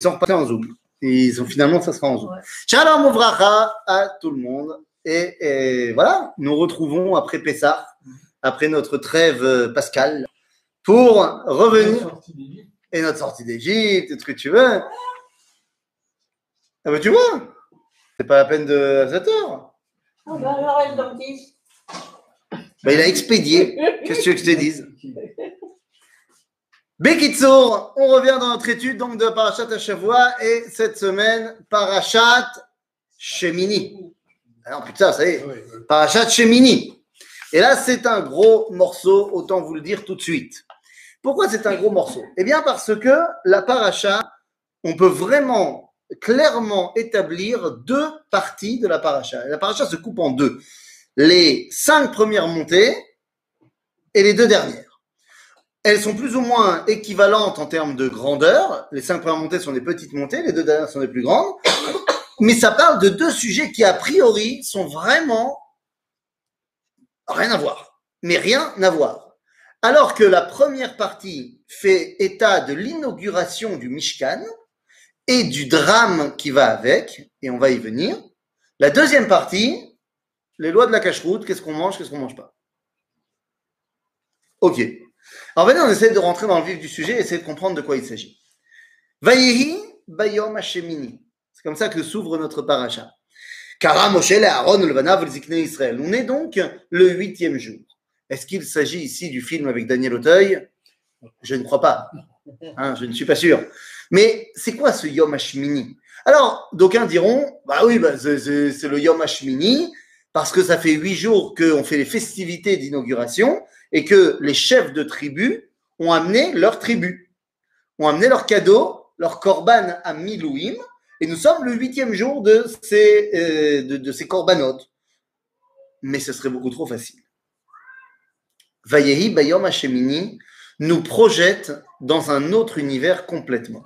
sont repartis en Zoom. Ils ont finalement, ça sera en Zoom. Shalom Ouvracha à tout le monde. Et, et voilà, nous retrouvons après Pessah, après notre trêve euh, pascale, pour revenir. Et notre sortie d'Égypte, et ce que tu veux. Ah bah tu vois, c'est pas la peine de 7 heures. Ah bah alors, elle dentiste. Bah, il a expédié. Qu'est-ce que tu veux que je te dise? Bekitsour, on revient dans notre étude donc de Parashat Hashavua et cette semaine, Parashat Shemini. Alors putain, ça y est, Parashat Shemini. Et là, c'est un gros morceau, autant vous le dire tout de suite. Pourquoi c'est un gros morceau? Eh bien parce que la Parasha, on peut vraiment clairement établir deux parties de la Parasha. La Parasha se coupe en deux. Les cinq premières montées et les deux dernières. Elles sont plus ou moins équivalentes en termes de grandeur. Les cinq premières montées sont des petites montées, les deux dernières sont des plus grandes. Mais ça parle de deux sujets qui, a priori, sont vraiment rien à voir. Mais rien à voir. Alors que la première partie fait état de l'inauguration du Mishkan et du drame qui va avec, et on va y venir. La deuxième partie, les lois de la cache-route, qu'est-ce qu'on mange, qu'est-ce qu'on mange pas? Ok. Alors maintenant, on essaie de rentrer dans le vif du sujet et essayer de comprendre de quoi il s'agit. Vayehi bayom hashemini. C'est comme ça que s'ouvre notre paracha. Kara Moshe Aaron le Vanav le Israël. On est donc le huitième jour. Est-ce qu'il s'agit ici du film avec Daniel Auteuil? Je ne crois pas. Hein, je ne suis pas sûr. Mais c'est quoi ce Yom Hashmini Alors, d'aucuns diront, bah oui, bah, c'est le Yom Hashmini, parce que ça fait huit jours qu'on fait les festivités d'inauguration et que les chefs de tribus ont amené leur tribu, ont amené leurs cadeaux, leur korban à Milouim, et nous sommes le huitième jour de ces, euh, de, ces corbanotes. Mais ce serait beaucoup trop facile. Vayehi Bayom Hashemini nous projette dans un autre univers complètement.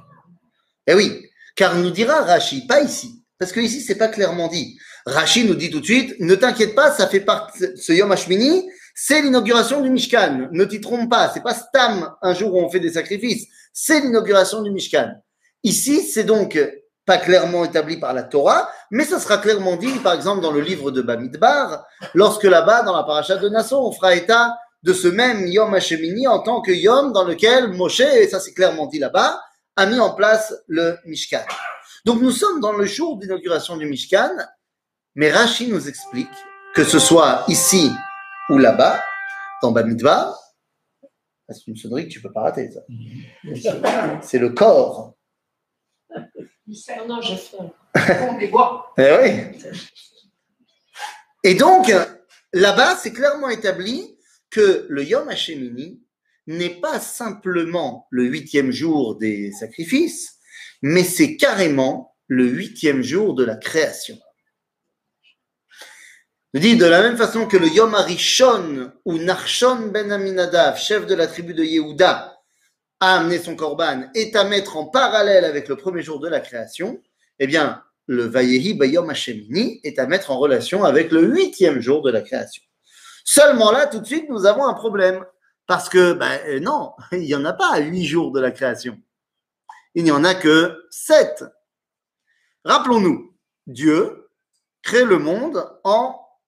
Eh oui, car nous dira Rashi, pas ici, parce que ici c'est pas clairement dit. Rashi nous dit tout de suite, ne t'inquiète pas, ça fait partie, ce Yom Hashmini, c'est l'inauguration du Mishkan. Ne t'y trompe pas, c'est pas Stam un jour où on fait des sacrifices, c'est l'inauguration du Mishkan. Ici, c'est donc pas clairement établi par la Torah, mais ça sera clairement dit, par exemple, dans le livre de Bamidbar, lorsque là-bas, dans la paracha de Nassau, on fera état de ce même Yom Hashemini en tant que Yom dans lequel Moshe, et ça c'est clairement dit là-bas, a mis en place le Mishkan. Donc nous sommes dans le jour d'inauguration du Mishkan, mais Rashi nous explique que ce soit ici ou là-bas, dans Bamidbar, c'est une sonnerie que tu peux pas rater, ça. C'est le corps. Eh oui. Et donc, là-bas, c'est clairement établi que le Yom Hashemini n'est pas simplement le huitième jour des sacrifices, mais c'est carrément le huitième jour de la création. Dit de la même façon que le Yom Arishon ou Narshon ben Aminadav, chef de la tribu de Yehuda, a amené son korban, est à mettre en parallèle avec le premier jour de la création, eh bien, le Vayehi Bayom Hashemini est à mettre en relation avec le huitième jour de la création. Seulement là, tout de suite, nous avons un problème. Parce que, ben euh, non, il n'y en a pas huit jours de la création. Il n'y en a que sept. Rappelons-nous, Dieu crée le monde en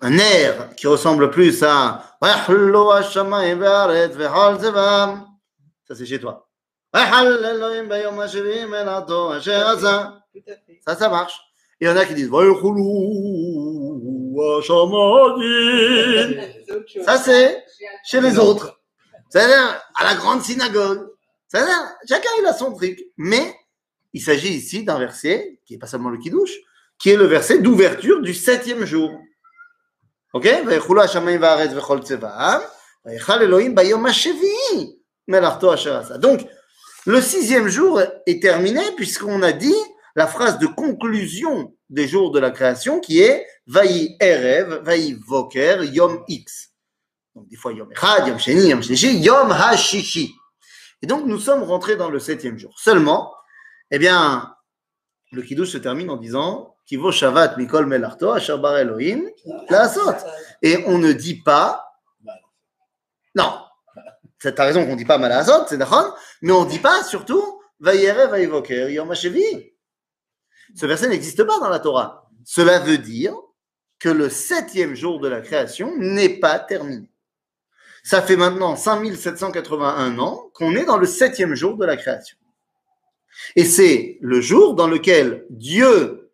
un, air qui ressemble plus à ça c'est chez toi. Ça, ça marche. Et il y en a qui disent Ça, c'est chez les autres. c'est à à la grande synagogue. c'est chacun il a son truc. Mais il s'agit ici d'un verset qui n'est pas seulement le qui douche, qui est le verset d'ouverture du septième jour. Donc, Le sixième jour est terminé puisqu'on a dit la phrase de conclusion des jours de la création qui est Vaï Erev, Vaï Voker, Yom X. Donc des fois Yom Echad, Yom Sheni, Yom Shlishi, Yom HaShishi. Et donc nous sommes rentrés dans le septième jour. Seulement, eh bien, le Kiddush se termine en disant Kivo Shavat Mikol Melarto, Asher Bar Elohim, la. Et on ne dit pas, non, tu as raison qu'on ne dit pas Malazot, c'est d'accord, mais on ne dit pas surtout Vayere. Ce verset n'existe pas dans la Torah. Cela veut dire que le septième jour de la création n'est pas terminé. Ça fait maintenant 5781 ans qu'on est dans le septième jour de la création. Et c'est le jour dans lequel Dieu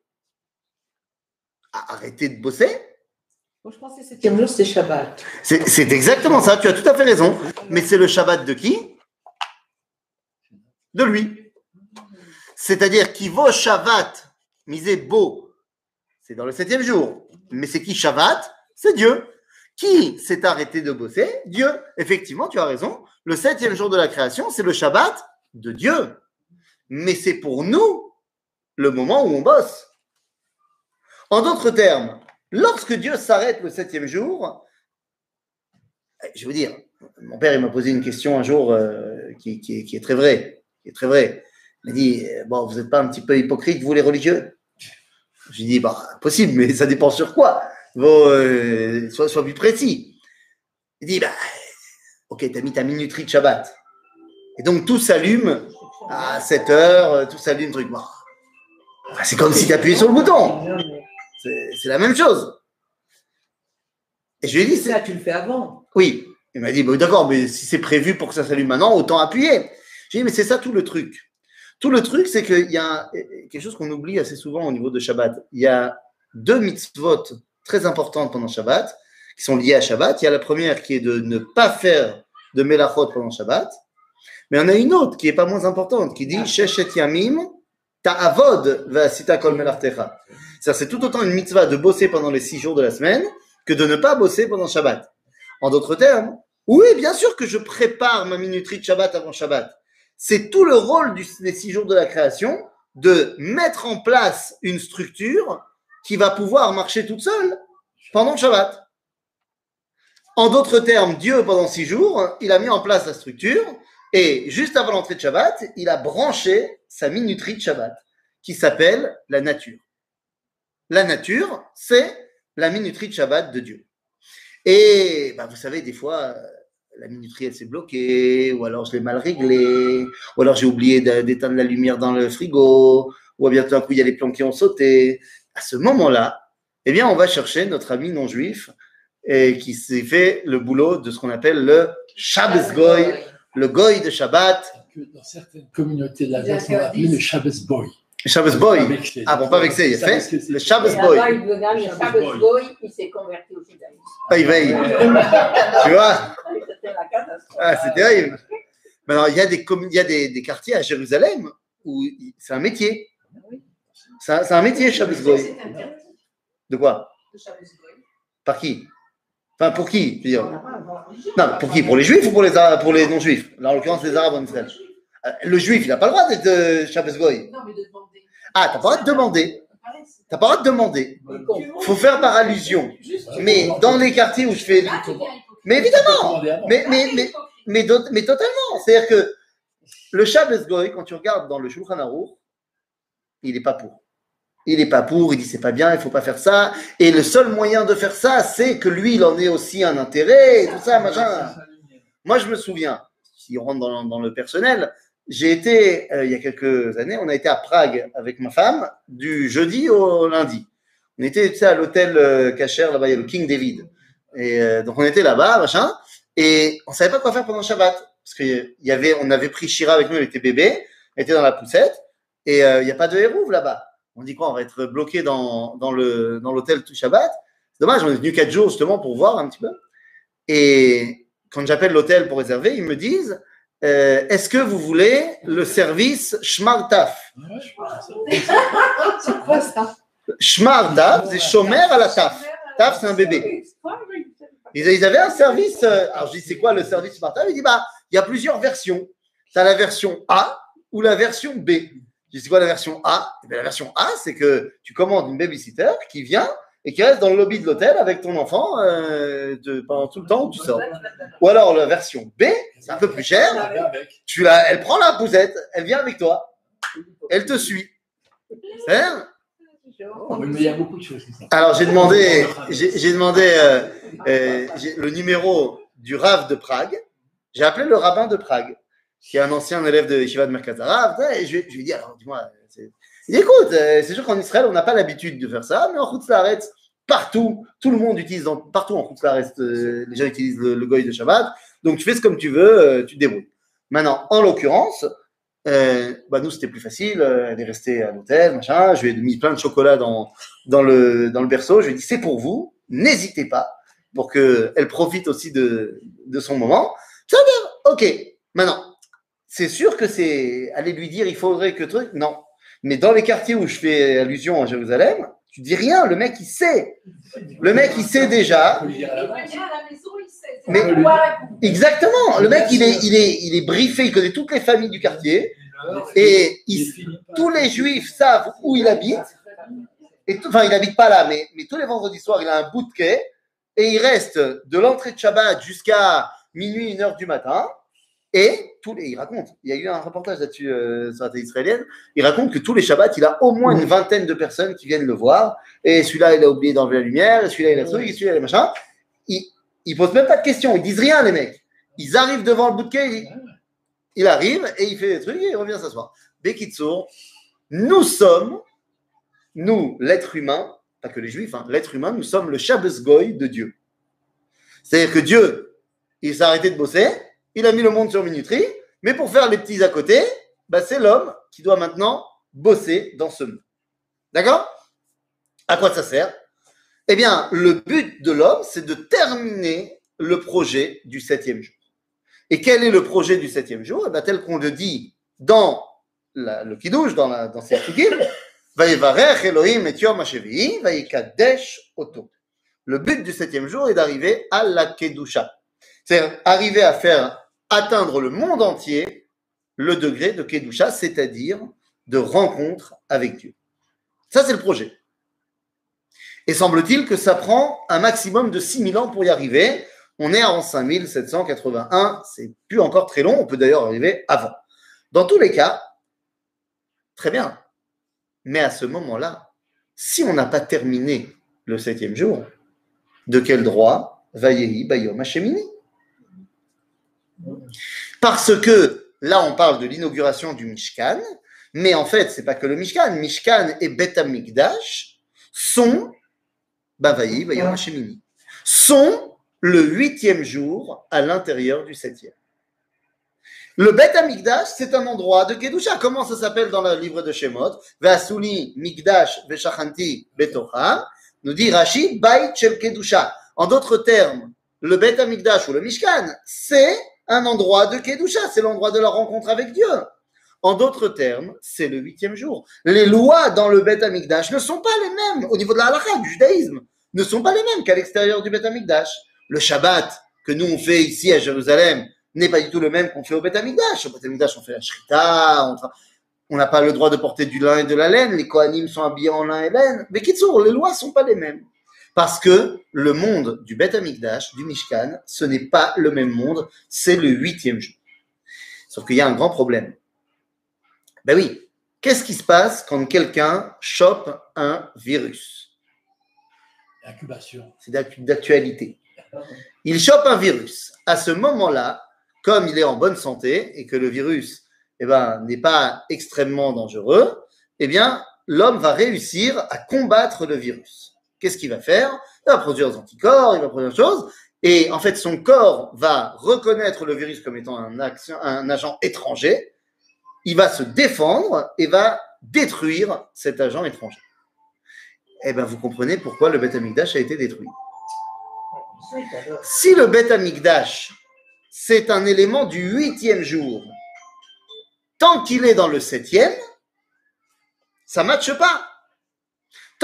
a arrêté de bosser. Moi, je pense que le septième jour, c'est Shabbat. C'est c'est exactement ça, tu as tout à fait raison. Mais c'est le Shabbat de qui? De lui. C'est-à-dire qui vaut Shabbat, misé beau, c'est dans le septième jour. Mais c'est qui Shabbat? C'est Dieu. Qui s'est arrêté de bosser? Dieu. Effectivement, tu as raison. Le septième jour de la création, c'est le Shabbat de Dieu. Mais c'est pour nous le moment où on bosse. En d'autres termes, lorsque Dieu s'arrête le septième jour, je vais vous dire, mon père il m'a posé une question un jour euh, qui, est, très vraie, qui est très vraie. Il m'a dit, bon, vous n'êtes pas un petit peu hypocrite, vous les religieux? J'ai dit, bah, possible, mais ça dépend sur quoi. Bon, euh, sois, plus précis. Il dit, bah, ok, tu as mis ta minuterie de Shabbat. Et donc tout s'allume à 7 heures, euh, tout s'allume, truc. Bon. C'est comme si tu appuyais sur le bouton. C'est la même chose. Et je lui ai dit, c'est- Ça, tu le fais avant. oui. Il m'a dit, bah, d'accord, mais si c'est prévu pour que ça s'allume maintenant, autant appuyer. J'ai dit, mais c'est ça tout le truc. Tout le truc, c'est qu'il y a quelque chose qu'on oublie assez souvent au niveau de Shabbat. Il y a deux mitzvot très importantes pendant Shabbat, qui sont liées à Shabbat. Il y a la première qui est de ne pas faire de melachot pendant Shabbat. Mais on a une autre qui est pas moins importante, qui dit Sheshet Yamim, Ta'avod Vasita Kol Melartecha. C'est tout autant une mitzvah de bosser pendant les six jours de la semaine que de ne pas bosser pendant Shabbat. En d'autres termes, oui, bien sûr que je prépare ma minuterie de Shabbat avant Shabbat. C'est tout le rôle des six jours de la création de mettre en place une structure qui va pouvoir marcher toute seule pendant le Shabbat. En d'autres termes, Dieu, pendant six jours, il a mis en place la structure et juste avant l'entrée de Shabbat, il a branché sa minuterie de Shabbat qui s'appelle la nature. La nature, c'est la minuterie de Shabbat de Dieu. Et bah, vous savez, des fois, euh, la minuterie, elle s'est bloquée, ou alors je l'ai mal réglée, ou alors j'ai oublié d'éteindre la lumière dans le frigo, ou bien tout d'un coup, il y a les plans qui ont sauté. À ce moment-là, eh bien, on va chercher notre ami non-juif et qui s'est fait le boulot de ce qu'on appelle le Shabbos Goy, le Goy de Shabbat, que dans certaines communautés de la on appelait le Shabbos Boy. Shabbos Boy. Ah bon, pas vexé, il a Ça, fait le Shabbos Boy. il le Shabbos Boy. Boy, s'est converti au judaïsme. Ah, il veille. Tu vois C'était la catastrophe. Ah, c'est terrible. Maintenant, il y a des, il y a des, des quartiers à Jérusalem où c'est un métier. C'est un, métier, Shabbos interdit, De quoi? Le. Par qui? Enfin, pour qui je veux dire? Non, pour qui? Pour les juifs ou pour les, pour les non-juifs? Là, en l'occurrence, les arabes en Israël. Euh, Le juif, il n'a pas le droit d'être euh, Shabbos Goy. Non, mais de demander. Ah, t'as pas le droit de demander. T'as pas le droit de demander. Faut faire par allusion. Mais dans les quartiers où je fais. Mais évidemment Mais, mais, mais, mais, totalement. C'est-à-dire que le Shabbos Goy, quand tu regardes dans le Shulchan Aruch, il n'est pas pour. Il n'est pas pour, il dit c'est pas bien, il faut pas faire ça. Et le seul moyen de faire ça, c'est que lui, il en ait aussi un intérêt, tout ça, machin. Moi, je me souviens, si on rentre dans le personnel, j'ai été, euh, il y a quelques années, on a été à Prague avec ma femme, du jeudi au lundi. On était tu sais, à l'hôtel euh, Cacher, là-bas, il y a le King David. Et euh, donc, on était là-bas, machin, et on savait pas quoi faire pendant Shabbat. Parce qu'il y avait, on avait pris Shira avec nous, elle était bébé, elle était dans la poussette, et euh, il n'y a pas de hérouve là-bas. On dit quoi? On va être bloqué dans, dans le dans l'hôtel tout Shabbat. C'est dommage, on est venu quatre jours justement pour voir un petit peu. Et quand j'appelle l'hôtel pour réserver, ils me disent euh, Est-ce que vous voulez le service Shmartaf C'est quoi ça Shmartaf, c'est chômer à la taf. Taf, c'est un bébé. Ils, avaient un service. euh, alors je dis C'est quoi le service Shmartaf Il dit Bah, il y a plusieurs versions. Tu as la version A ou la version B Je dis, c'est quoi la version A? Eh bien, La version A, c'est que tu commandes une babysitter qui vient et qui reste dans le lobby de l'hôtel avec ton enfant euh, de- pendant tout le temps où tu sors. Ou alors la version B, c'est un peu plus cher. Tu la, elle prend la poussette, elle vient avec toi, elle te suit. Hein Oui, mais il y a beaucoup de choses comme ça. Alors j'ai demandé, j'ai demandé euh, euh, le numéro du Rav de Prague. J'ai appelé le rabbin de Prague, qui est un ancien élève de Yeshiva de Merkaz Arav, et je, lui ai- je lui ai dit alors dis-moi, écoute, euh, c'est sûr qu'en Israël on n'a pas l'habitude de faire ça, mais en Chutz Laaretz, partout, tout le monde utilise, partout en Chutz Laaretz, euh, les gens utilisent le, le goy de Shabbat, donc tu fais ce comme tu veux, euh, tu te débrouilles. Maintenant, en l'occurrence, euh, bah nous c'était plus facile, elle est restée à l'hôtel, machin, je lui ai mis plein de chocolat dans, dans, le, dans le berceau, je lui ai dit c'est pour vous, n'hésitez pas, pour qu'elle profite aussi de, de son moment. Ça ok, maintenant, c'est sûr que c'est aller lui dire il faudrait que truc, non. Mais dans les quartiers où je fais allusion à Jérusalem, tu dis rien, le mec il sait. Le mec il sait déjà, Mais- exactement, le mec il est, il est, il est briefé, il connaît toutes les familles du quartier, et il, tous les juifs savent où il habite, et tout- enfin il habite pas là, mais, mais tous les vendredis soirs il a un bout de quai, et il reste de l'entrée de Shabbat jusqu'à minuit, une heure du matin, et tous les, il raconte, il y a eu un reportage là-dessus euh, sur la télé israélienne, il raconte que tous les Shabbats, il a au moins une vingtaine de personnes qui viennent le voir, et celui-là il a oublié d'enlever la lumière, et celui-là il a truc, et celui-là il a machin, ils, ils posent même pas de questions, ils disent rien les mecs, ils arrivent devant le bout de quai, ils- il arrive et il fait des trucs et il revient s'asseoir. Bekitsour, nous sommes, nous, l'être humain, pas que les juifs, hein, l'être humain, nous sommes le Shabbos Goy de Dieu. C'est-à-dire que Dieu, il s'est arrêté de bosser, il a mis le monde sur minuterie, mais pour faire les petits à côté, bah, c'est l'homme qui doit maintenant bosser dans ce monde. D'accord? À quoi ça sert? Eh bien, le but de l'homme, c'est de terminer le projet du septième jour. Et quel est le projet du septième jour? Eh bien, Tel qu'on le dit dans le Kiddush, dans, la, dans. Le but du septième jour est d'arriver à la Kedusha. C'est-à-dire arriver à faire atteindre le monde entier le degré de Kedusha, c'est-à-dire de rencontre avec Dieu. Ça, c'est le projet. Et semble-t-il que ça prend un maximum de 6000 ans pour y arriver. On est en 5781, c'est plus encore très long, on peut d'ailleurs arriver avant. Dans tous les cas, très bien. Mais à ce moment-là, si on n'a pas terminé le septième jour, de quel droit Vayehi Bayom Hashemini? Parce que là, on parle de l'inauguration du Mishkan, mais en fait, c'est pas que le Mishkan. Mishkan et Bet Amikdash sont Bavayi, Bayom sont le huitième jour à l'intérieur du septième. Le Bet Amikdash, c'est un endroit de Kedusha. Comment ça s'appelle dans le livre de Shemot? Ve'asuli Mikdash ve'shachanti betocha, nous dit Rashi, Bait shel Kedusha. En d'autres termes, le Bet Amikdash ou le Mishkan, c'est un endroit de Kedusha, c'est l'endroit de la rencontre avec Dieu. En d'autres termes, c'est le huitième jour. Les lois dans le Bet Amikdash ne sont pas les mêmes au niveau de la halakha, du judaïsme, ne sont pas les mêmes qu'à l'extérieur du Bet Amikdash. Le Shabbat que nous on fait ici à Jérusalem n'est pas du tout le même qu'on fait au Bet Amikdash. Au Bet Amikdash, on fait la shrita, on, n'a pas le droit de porter du lin et de la laine, les Kohanim sont habillés en lin et laine. Mais Kitsour, les lois sont pas les mêmes. Parce que le monde du Bet Amikdash, du Mishkan, ce n'est pas le même monde, c'est le huitième jour. Sauf qu'il y a un grand problème. Ben oui, qu'est-ce qui se passe quand quelqu'un chope un virus? Incubation. C'est d'actu- d'actualité. Il chope un virus. À ce moment-là, comme il est en bonne santé et que le virus eh ben, n'est pas extrêmement dangereux, eh bien, l'homme va réussir à combattre le virus. Qu'est-ce qu'il va faire? Il va produire des anticorps, il va produire des choses, et en fait, son corps va reconnaître le virus comme étant un, agent étranger, il va se défendre et va détruire cet agent étranger. Eh bien, vous comprenez pourquoi le Beth Amikdash a été détruit. Si le Beth Amikdash, c'est un élément du huitième jour, tant qu'il est dans le septième, ça ne matche pas.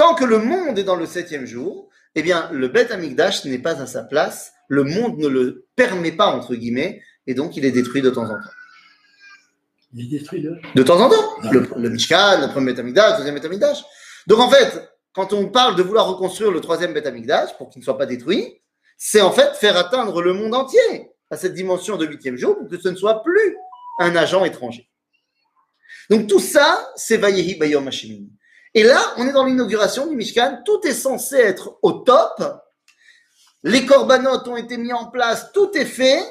Tant que le monde est dans le septième jour, eh bien, le Beth Amikdash n'est pas à sa place, le monde ne le permet pas, entre guillemets, et donc il est détruit de temps en temps. Il est détruit. De temps en temps. Le, le Mishkan, le premier Betamigdash, le deuxième Betamigdash. Donc en fait, quand on parle de vouloir reconstruire le troisième Betamigdash pour qu'il ne soit pas détruit, c'est en fait faire atteindre le monde entier à cette dimension de huitième jour pour que ce ne soit plus un agent étranger. Donc tout ça, c'est Vayehi Bayom Hashemim. Et là, on est dans l'inauguration du Mishkan. Tout est censé être au top. Les corbanotes ont été mis en place. Tout est fait.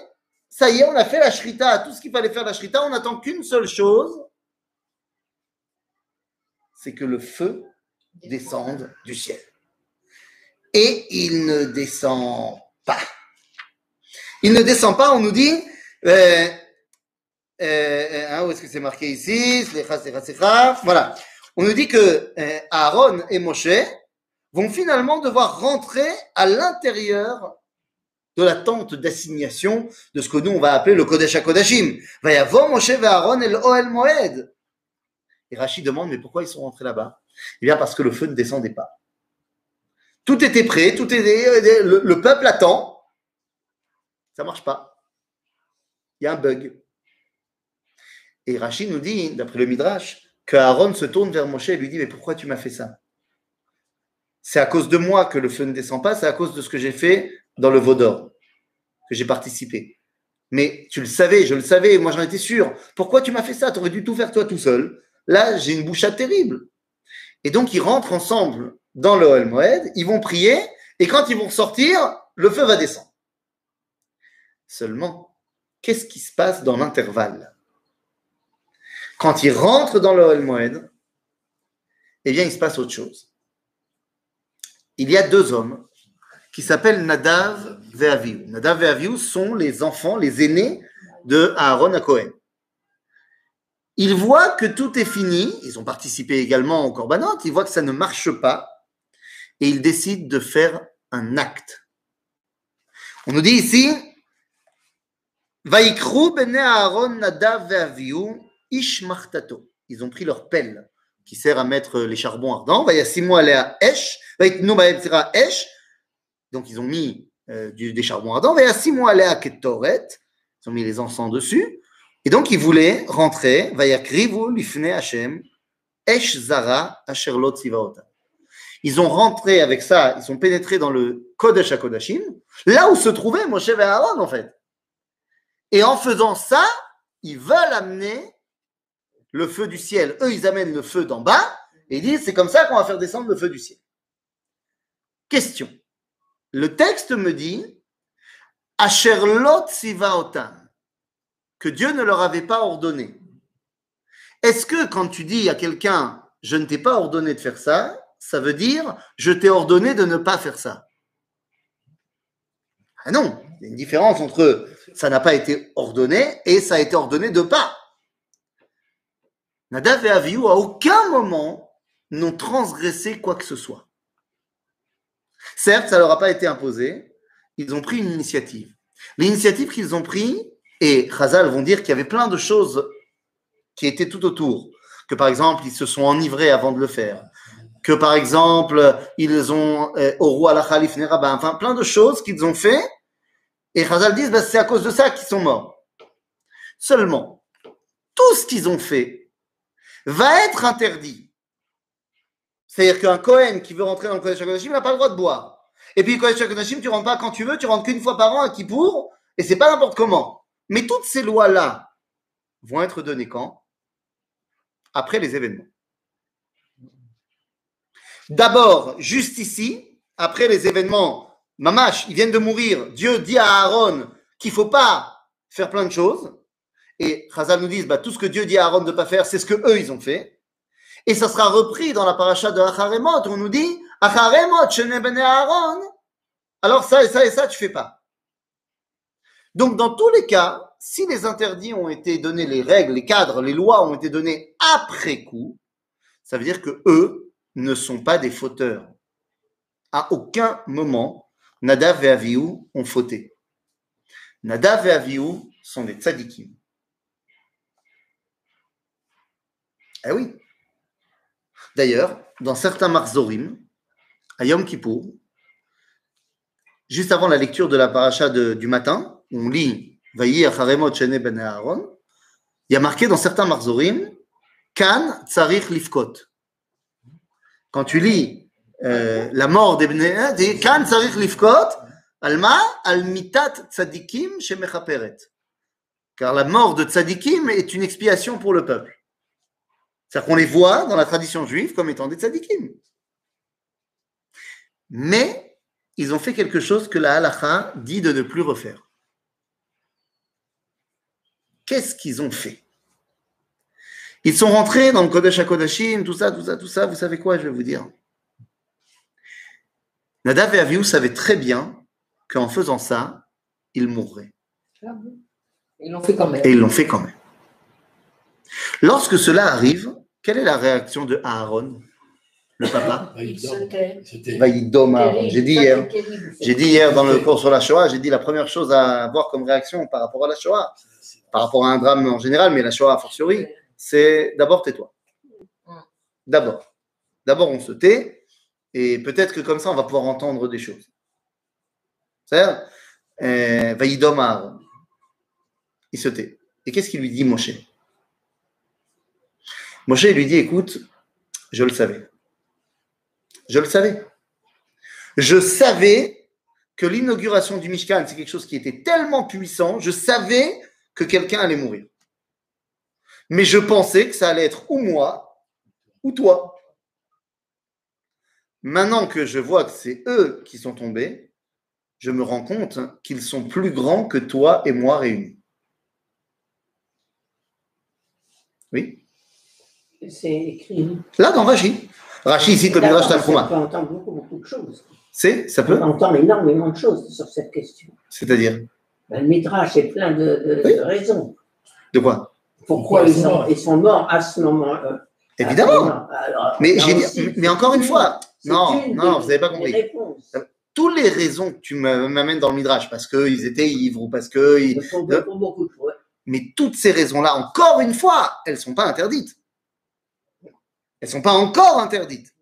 Ça y est, on a fait la shrita. Tout ce qu'il fallait faire la shrita. On n'attend qu'une seule chose. C'est que le feu descende du ciel. Et il ne descend pas. Il ne descend pas, on nous dit, euh, euh, hein, où est-ce que c'est marqué ici? Voilà. On nous dit que euh, Aaron et Moshe vont finalement devoir rentrer à l'intérieur de la tente d'assignation de ce que nous on va appeler le Kodesh HaKodashim. Va y avoir Moshe et Aaron et le Oel Moed. Et Rachid demande, mais pourquoi ils sont rentrés là-bas? Eh bien parce que le feu ne descendait pas. Tout était prêt, tout était, le, le peuple attend. Ça marche pas. Il y a un bug. Et Rachid nous dit, d'après le Midrash, que Aaron se tourne vers Moshe et lui dit Mais pourquoi tu m'as fait ça? C'est à cause de moi que le feu ne descend pas, c'est à cause de ce que j'ai fait dans le Vaudor, que j'ai participé. Mais tu le savais, je le savais, moi j'en étais sûr. Pourquoi tu m'as fait ça? Tu aurais dû tout faire toi tout seul. Là, j'ai une bouchade terrible. Et donc, ils rentrent ensemble dans le Moed, ils vont prier, et quand ils vont sortir, le feu va descendre. Seulement, qu'est-ce qui se passe dans l'intervalle? Quand ils rentrent dans le Hol Moed, eh bien, il se passe autre chose. Il y a deux hommes qui s'appellent Nadav et. Nadav et sont les enfants, les aînés de Aaron à Cohen. Ils voient que tout est fini, ils ont participé également au Korbanot, ils voient que ça ne marche pas, et ils décident de faire un acte. On nous dit ici, Vaikru bene Aaron Nadav ve'avihu ish martato. Ils ont pris leur pelle qui sert à mettre les charbons ardents. Donc ils ont mis euh, des charbons ardents. Ils ont mis les encens dessus. Et donc ils voulaient rentrer. Ils ont rentré avec ça, ils sont pénétrés dans le Kodesh HaKodashim, là où se trouvait Moshe et Aaron en fait. Et en faisant ça, ils veulent amener le feu du ciel. Eux, ils amènent le feu d'en bas et ils disent c'est comme ça qu'on va faire descendre le feu du ciel. Question. Le texte me dit Asherlot Sivaotam, que Dieu ne leur avait pas ordonné. Est-ce que quand tu dis à quelqu'un je ne t'ai pas ordonné de faire ça, ça veut dire je t'ai ordonné de ne pas faire ça? Ah non, il y a une différence entre ça n'a pas été ordonné et ça a été ordonné de pas. Nadav et Avihu à aucun moment n'ont transgressé quoi que ce soit. Certes, ça leur a pas été imposé, ils ont pris une initiative. L'initiative qu'ils ont pris, et Chazal vont dire qu'il y avait plein de choses qui étaient tout autour, que par exemple, ils se sont enivrés avant de le faire, que par exemple, ils ont euh, au roi la Khalif Neraba, enfin plein de choses qu'ils ont fait, et Chazal disent c'est à cause de ça qu'ils sont morts. Seulement, tout ce qu'ils ont fait va être interdit. C'est-à-dire qu'un Kohen qui veut rentrer dans le Kodesh HaKodashim n'a pas le droit de boire. Et puis le Kodesh HaKodashim, tu rentres pas quand tu veux, tu rentres qu'une fois par an à Kippour, et c'est pas n'importe comment. Mais toutes ces lois-là vont être données quand? Après les événements. D'abord, juste ici, après les événements, Mamash, ils viennent de mourir. Dieu dit à Aaron qu'il faut pas faire plein de choses. Et Chazal nous dit, bah, tout ce que Dieu dit à Aaron de ne pas faire, c'est ce que eux ils ont fait. Et ça sera repris dans la paracha de Acharemot, où on nous dit, Acharemot, shene bene Aaron. Alors ça et ça et ça, tu fais pas. Donc, dans tous les cas, si les interdits ont été donnés, les règles, les cadres, les lois ont été donnés après coup, ça veut dire que eux ne sont pas des fauteurs. À aucun moment, Nadav et Avihu ont fauté. Nadav et Avihu sont des tzadikim. Eh oui. D'ailleurs, dans certains marzorim, à Yom Kippour, juste avant la lecture de la paracha du matin, on lit Vayi Shene Ben Aaron. il y a marqué dans certains marzorim, Kan tsarich lifkot. Quand tu lis euh, la mort des Bnei, Kan tsarich lifkot, alma al mitat tzadikim shemechaperet. Car la mort de tzadikim est une expiation pour le peuple. C'est-à-dire qu'on les voit dans la tradition juive comme étant des tzadikim. Mais ils ont fait quelque chose que la halacha dit de ne plus refaire. Qu'est-ce qu'ils ont fait? Ils sont rentrés dans le Kodesh HaKodashim, tout ça, tout ça, tout ça. Vous savez quoi, je vais vous dire Nadav et Avihu savaient très bien qu'en faisant ça, ils mourraient. Ils l'ont fait quand même. Et ils l'ont fait quand même. Lorsque cela arrive, quelle est la réaction de Aaron, le papa? Il se tait. C'était Vaïdom Aaron. J'ai dit hier, j'ai dit hier dans le cours sur la Shoah, j'ai dit la première chose à avoir comme réaction par rapport à la Shoah, par rapport à un drame en général, mais la Shoah a fortiori, c'est d'abord tais-toi. D'abord. D'abord, on se tait, et peut-être que comme ça, on va pouvoir entendre des choses. C'est-à-dire, euh, Vaïdom Aaron. Il se tait. Et qu'est-ce qu'il lui dit, Moshe? Moshe lui dit écoute, je le savais. Je le savais. Je savais que l'inauguration du Mishkan, c'est quelque chose qui était tellement puissant, je savais que quelqu'un allait mourir. Mais je pensais que ça allait être ou moi ou toi. Maintenant que je vois que c'est eux qui sont tombés, je me rends compte qu'ils sont plus grands que toi et moi réunis. Oui? C'est écrit. Là, dans Rashi. Rashi, ici, le Midrash Tanchuma. On peut entendre beaucoup, beaucoup de choses. C'est, ça On peut entend énormément de choses sur cette question. C'est-à-dire Ben, le Midrash est plein de, de- Oui. de raisons. De quoi? Pourquoi ils sont, ils sont morts à ce moment-là Évidemment. Alors, Mais, aussi, encore une fois, non, une non, des- vous n'avez pas compris. Toutes les raisons que tu me- m'amènes dans le Midrash, parce qu'ils étaient ivres ou parce que. ils- pour beaucoup de. Mais toutes ces raisons-là, encore une fois, elles ne sont pas interdites. Elles ne sont pas encore interdites.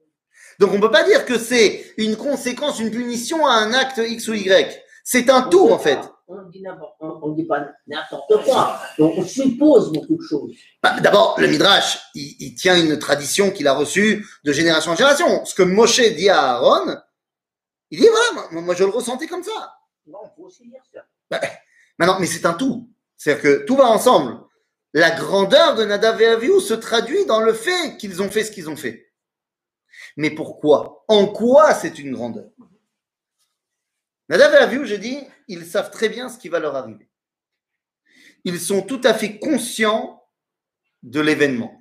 Donc on ne peut pas dire que c'est une conséquence, une punition à un acte X ou Y. C'est un On tout, en pas. fait. On dit n'importe- on- on dit pas n'importe quoi. Donc, on suppose beaucoup de choses. Bah, D'abord, le Midrash, il, il tient une tradition qu'il a reçue de génération en génération. Ce que Moshe dit à Aaron, il dit voilà, moi, moi, je le ressentais comme ça. Bon, il faut aussi dire ça. Bah, Maintenant, mais c'est un tout. C'est-à-dire que tout va ensemble. La grandeur de Nadav et se traduit dans le fait qu'ils ont fait ce qu'ils ont fait. Mais pourquoi? En quoi c'est une grandeur? Nadav et Avihu, j'ai dit, ils savent très bien ce qui va leur arriver. Ils sont tout à fait conscients de l'événement.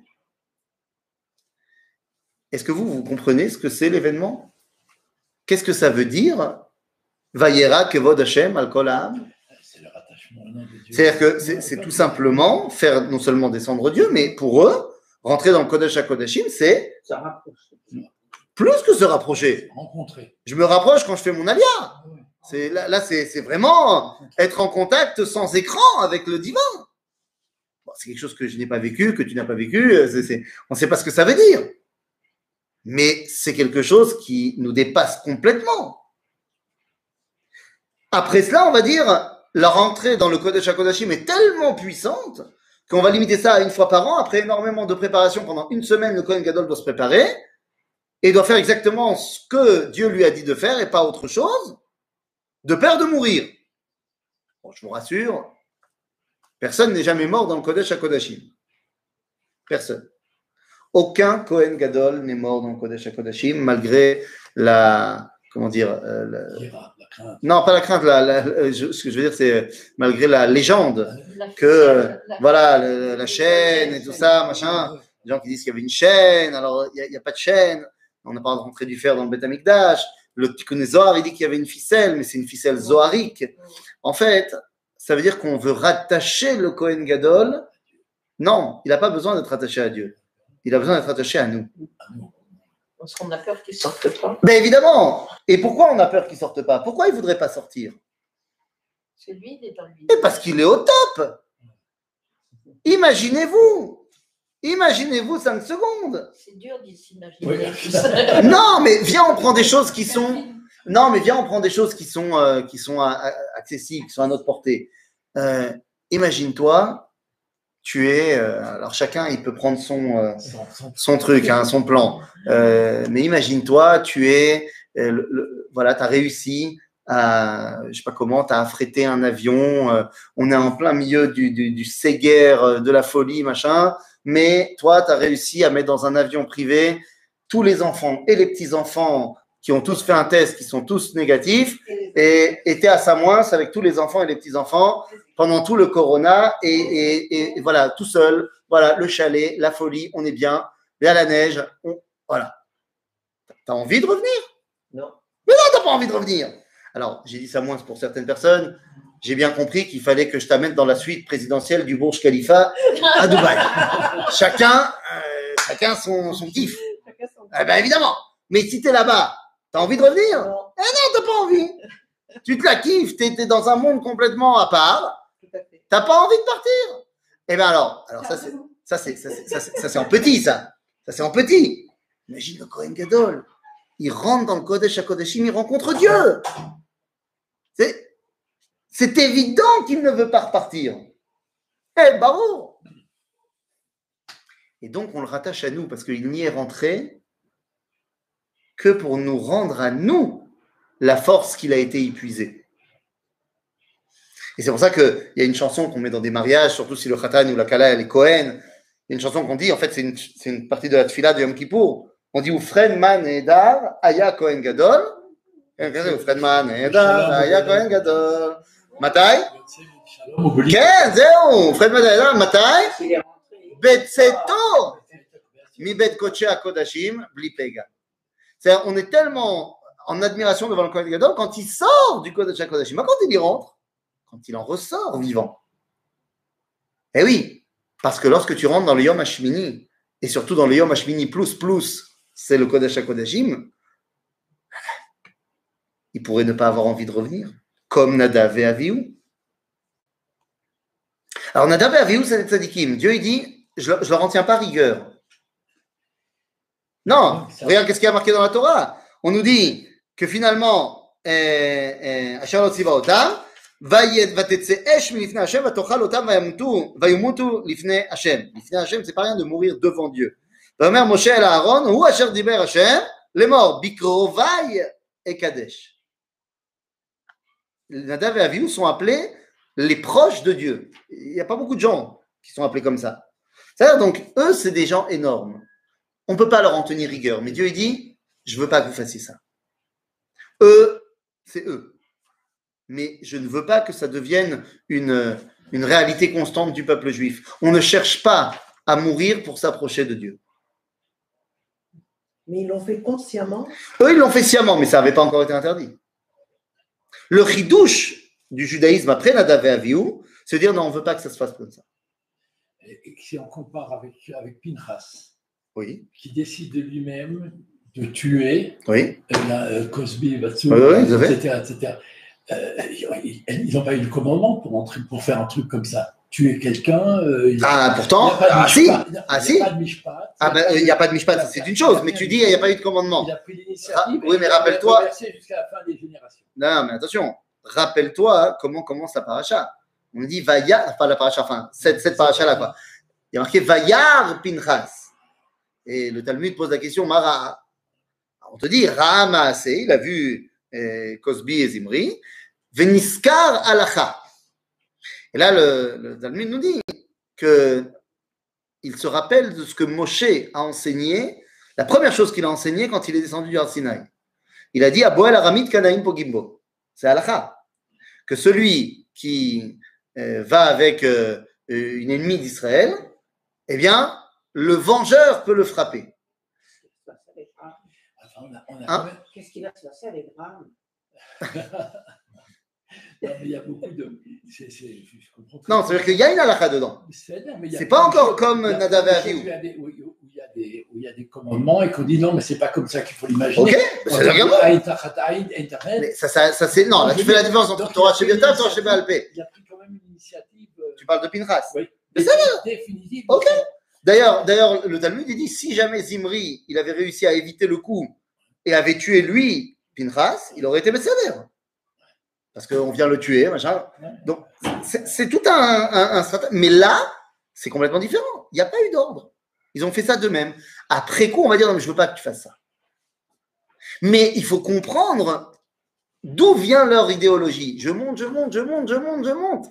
Est-ce que vous, vous comprenez ce que c'est l'événement? Qu'est-ce que ça veut dire? Vayera kevod Hashem al c'est-à-dire que c'est tout simplement faire non seulement descendre Dieu, mais pour eux, rentrer dans le Kodesh HaKodashim, c'est plus que se rapprocher. Rencontrer. Je me rapproche quand je fais mon alia. C'est, là, là, c'est vraiment être en contact sans écran avec le divin. Bon, c'est quelque chose que je n'ai pas vécu, que tu n'as pas vécu. euh, on ne sait pas ce que ça veut dire. Mais c'est quelque chose qui nous dépasse complètement. Après cela, on va dire, la rentrée dans le Kodesh HaKodashim est tellement puissante qu'on va limiter ça à une fois par an. Après énormément de préparation, pendant une semaine, le Kohen Gadol doit se préparer et doit faire exactement ce que Dieu lui a dit de faire et pas autre chose, de peur de mourir. Je vous rassure, personne n'est jamais mort dans le Kodesh HaKodashim. Personne. Aucun Kohen Gadol n'est mort dans le Kodesh HaKodashim, malgré la, comment dire, euh, la- L'ira, la crainte. non, pas la crainte, la- la- je- ce que je veux dire, c'est euh, malgré la légende que, euh, voilà, la chaîne et tout ça, machin. Des gens qui disent qu'il y avait une chaîne, alors il n'y a, il y a pas de chaîne, on n'a pas de rentrer du fer dans le Beth Amikdash. Le Tikkun Zohar, il dit qu'il y avait une ficelle, mais c'est une ficelle zoharique. En fait, ça veut dire qu'on veut rattacher le Kohen Gadol. Non, il n'a pas besoin d'être attaché à Dieu. Il a besoin d'être attaché à nous. Parce qu'on a peur qu'ils sortent pas. Mais évidemment Et pourquoi on a peur qu'il ne sorte pas? Pourquoi il ne voudrait pas sortir? C'est lui, il est dans le Et parce qu'il est au top Imaginez-vous Imaginez-vous 5 secondes C'est dur d'y s'imaginer. Oui. tout ça. Non, mais viens, on prend des choses qui sont. Non, mais viens, on prend des choses qui sont, euh, qui sont euh, accessibles, qui sont à notre portée. Euh, Imagine-toi, tu es. euh, alors chacun, il peut prendre son, euh, son truc, hein, son plan. Euh, mais imagine-toi, tu es. euh, le- le- voilà, tu as réussi à. Je sais pas comment, tu as affrété un avion. euh, on est en plein milieu du, du, du séguerre, euh, de la folie, machin. Mais toi, tu as réussi à mettre dans un avion privé tous les enfants et les petits-enfants qui ont tous fait un test, qui sont tous négatifs, et était à Samoins avec tous les enfants et les petits-enfants pendant tout le corona, et, et- et voilà, tout seul, voilà, le chalet, la folie, on est bien, mais à la neige, on, voilà. T'as envie de revenir? Non. Mais non, t'as pas envie de revenir. Alors, j'ai dit Samoins pour certaines personnes, j'ai bien compris qu'il fallait que je t'amène dans la suite présidentielle du Burj Khalifa à Dubaï. chacun, euh, chacun son, son kiff. Eh ben évidemment. Mais si t'es là-bas, t'as envie de revenir? Non, Non, t'as pas envie. Tu te la kiffes, t'es dans un monde complètement à part. T'as pas envie de partir? Eh bien alors, alors ça c'est ça c'est ça c'est en petit ça. Ça c'est en petit. Imagine le Kohen Gadol. Il rentre dans le Kodesh HaKodeshim, il rencontre Dieu. C'est c'est évident qu'il ne veut pas repartir. Eh, bravo Et donc on le rattache à nous parce qu'il n'y est rentré que pour nous rendre à nous la force qu'il a été épuisé. Et c'est pour ça qu'il y a une chanson qu'on met dans des mariages, surtout si le khatan ou la kala elle est Cohen. Il y a une chanson qu'on dit, en fait, c'est une, c'est une partie de la tfila de Yom Kippour. On dit Ufren man edar, aya Cohen gadol. Ufren man edar, aya Cohen gadol. Matai? Shalom, oublie. כן, זהו, Ufren man edar, matai? Il est rentré. בצאתו מבית קודשי הקודשים בלי פגע. C'est-à-dire, on est tellement en admiration devant le Kohen Gadol quand il sort du Kodesh HaKodashim. Pas quand il y rentre, quand il en ressort vivant. Eh oui, parce que lorsque tu rentres dans le Yom HaShmini, et surtout dans le Yom HaShmini plus plus, c'est le Kodesh HaKodashim, il pourrait ne pas avoir envie de revenir, comme Nadav et Avihu. Alors Nadav et Avihu, c'est des tzadikim. Dieu, il dit, je, ne leur en tiens pas rigueur. Non, regarde qu'est-ce qui a marqué dans la Torah. On nous dit que finalement, Asher lo c'est pas rien de mourir devant Dieu. Moshe el Aaron, hu asher diber Hashem, les morts, bikrovai et kadesh. Nadav et Avihu sont appelés les proches de Dieu. Il n'y a pas beaucoup de gens qui sont appelés comme ça. C'est-à-dire, donc, eux, c'est des gens énormes. On ne peut pas leur en tenir rigueur. Mais Dieu, dit, je ne veux pas que vous fassiez ça. Eux, c'est eux. Mais je ne veux pas que ça devienne une, une réalité constante du peuple juif. On ne cherche pas à mourir pour s'approcher de Dieu. Mais ils l'ont fait consciemment. Eux, ils l'ont fait sciemment, mais ça n'avait pas encore été interdit. Le chidouche du judaïsme après Nadav et Avihu, c'est de dire non, on ne veut pas que ça se fasse comme ça. Et si on compare avec, avec Pinchas, Oui, qui décide de lui-même de tuer oui. euh, la, euh, Cosby, Batsou, Oui, oui, etc. Euh, ils- n'ont pas eu le commandement pour, entrer, pour faire un truc comme ça. Tuer quelqu'un. euh, Ah, pourtant, ah si, il y a- ah, y si. a pas de mishpat. ah ben, il n'y a pas de mishpat, c'est une chose, mais tu dis, il n'y a pas eu de commandement. Il a pris l'initiative. Ah, oui, mais rappelle-toi- reversé jusqu'à la fin des générations. Non, mais attention, rappelle-toi comment commence la paracha. On dit Vayar, pas la paracha, enfin, cette, cette paracha-là, quoi. Il y a marqué Vayar Pinchas. Et le Talmud pose la question Mara. On te dit Rama il a vu euh, Cosby et Zimri, Veniskar Alacha. Et là, le, le nous dit que il se rappelle de ce que Moshe a enseigné, la première chose qu'il a enseigné quand il est descendu du Sinaï. Il a dit Aboel Aramid Kanaim Pogimbo. C'est Alacha. Que celui qui euh, va avec euh, euh, une ennemie d'Israël, eh bien, le vengeur peut le frapper. Hein? Qu'est-ce qui va se passer avec Ram? mais il y a beaucoup de. c'est- c'est- je comprends très Non, c'est-à-dire qu'il y a une halakha dedans. Mais y C'est pas encore comme y Nadav et où il y a des- Où il y a des- y commandements et qu'on dit non, mais c'est pas comme ça qu'il faut l'imaginer. Ok, On c'est. Mais ça, ça, ça c'est. Non, là, tu fais la différence entre Torah Sheviata et Torah Shebalpé. Il a pris quand même une initiative. euh, Tu parles de Pinchas. oui, Mais ça définitive. Ok. D'ailleurs, d'ailleurs, le Talmud il dit si jamais Zimri il avait réussi à éviter le coup et avait tué lui, Pinchas, il aurait été Messader. Parce qu'on vient le tuer, machin. Donc, c'est tout un, un. Mais là, c'est complètement différent. Il n'y a pas eu d'ordre. Ils ont fait ça d'eux-mêmes. Après coup, on va dire non, mais je veux pas que tu fasses ça. Mais il faut comprendre d'où vient leur idéologie. Je monte, je monte, je monte, je monte, je monte.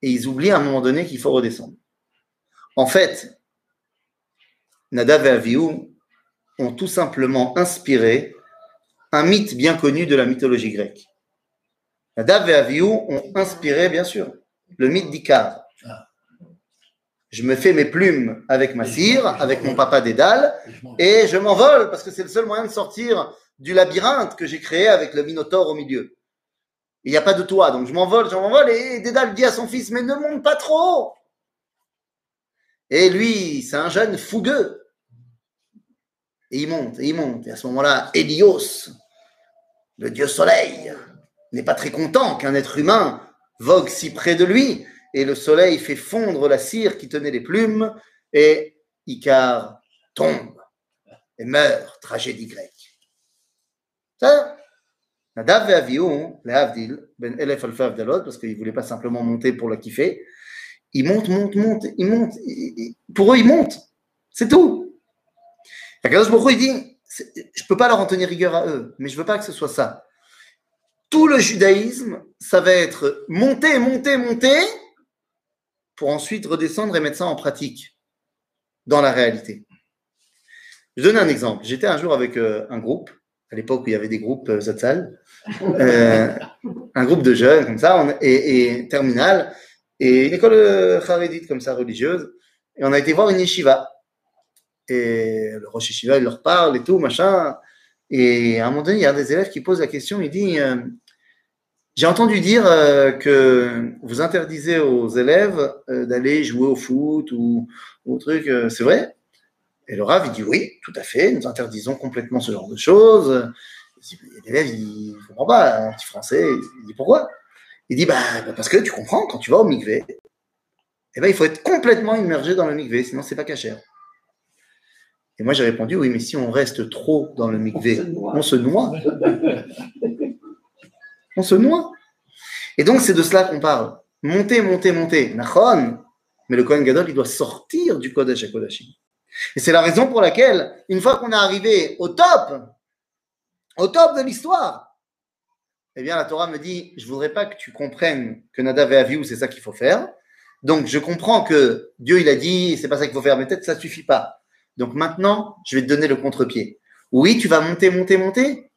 Et ils oublient à un moment donné qu'il faut redescendre. En fait, Nadav et Avihu ont tout simplement inspiré un mythe bien connu de la mythologie grecque. Nadav et Avihu ont inspiré, bien sûr, le mythe d'Icar. Je me fais mes plumes avec ma cire, avec mon papa Dédale, et je m'envole parce que c'est le seul moyen de sortir du labyrinthe que j'ai créé avec le Minotaure au milieu. Il n'y a pas de toit, donc je m'envole, je m'envole, et Dédale dit à son fils, mais ne monte pas trop. Et lui, c'est un jeune fougueux. Et il monte, et il monte. Et à ce moment-là, Hélios, le dieu soleil, n'est pas très content qu'un être humain vogue si près de lui. Et le soleil fait fondre la cire qui tenait les plumes, et Icar tombe et meurt, tragédie grecque. Ça, Nadav et Avihu, les Havdil, Ben Elef Avdalot, parce qu'ils ne voulaient pas simplement monter pour le kiffer, ils montent, montent, montent, ils montent. Pour eux, ils montent. C'est tout. Il dit, je ne peux pas leur en tenir rigueur à eux, mais je ne veux pas que ce soit ça. Tout le judaïsme, ça va être monter, monter, monter, pour ensuite redescendre et mettre ça en pratique dans la réalité. Je donne un exemple. J'étais un jour avec euh, un groupe, à l'époque où il y avait des groupes euh, Zatzal, euh, un groupe de jeunes comme ça, et, et terminal, et une école euh, charédite comme ça, religieuse, et on a été voir une yeshiva. Et le Rosh Yeshiva, il leur parle et tout, machin. Et à un moment donné, il y a un des élèves qui pose la question, il dit, euh, j'ai entendu dire euh, que vous interdisez aux élèves euh, d'aller jouer au foot ou au truc, c'est vrai? Et le Rav, il dit oui, tout à fait, nous interdisons complètement ce genre de choses. L'élève, il ne comprend pas, un petit français, il dit pourquoi? Il dit, bah, bah, parce que tu comprends, quand tu vas au mikvé, eh ben, il faut être complètement immergé dans le mikvé, sinon c'est pas cachère. Et moi j'ai répondu, oui, mais si on reste trop dans le mikvé, on se noie. On se noie. Et donc, c'est de cela qu'on parle. Monter, monter, monter. Nachon. Mais le Kohen Gadol, il doit sortir du Kodesh à Kodashim. Et c'est la raison pour laquelle, une fois qu'on est arrivé au top, au top de l'histoire, eh bien, la Torah me dit, je voudrais pas que tu comprennes que Nadav et Avihu, c'est ça qu'il faut faire. Donc, je comprends que Dieu, il a dit, c'est pas ça qu'il faut faire, mais peut-être ça suffit pas. Donc, maintenant, je vais te donner le contre-pied. Oui, tu vas monter, monter, monter.